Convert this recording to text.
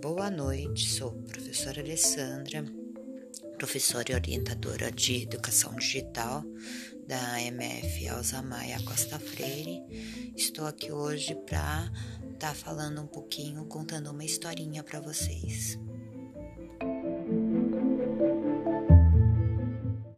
boa noite. Sou professora Alessandra, professora e orientadora de educação digital da MF Elza Maia Costa Freire. Estou aqui hoje para estar tá falando um pouquinho, contando uma historinha para vocês.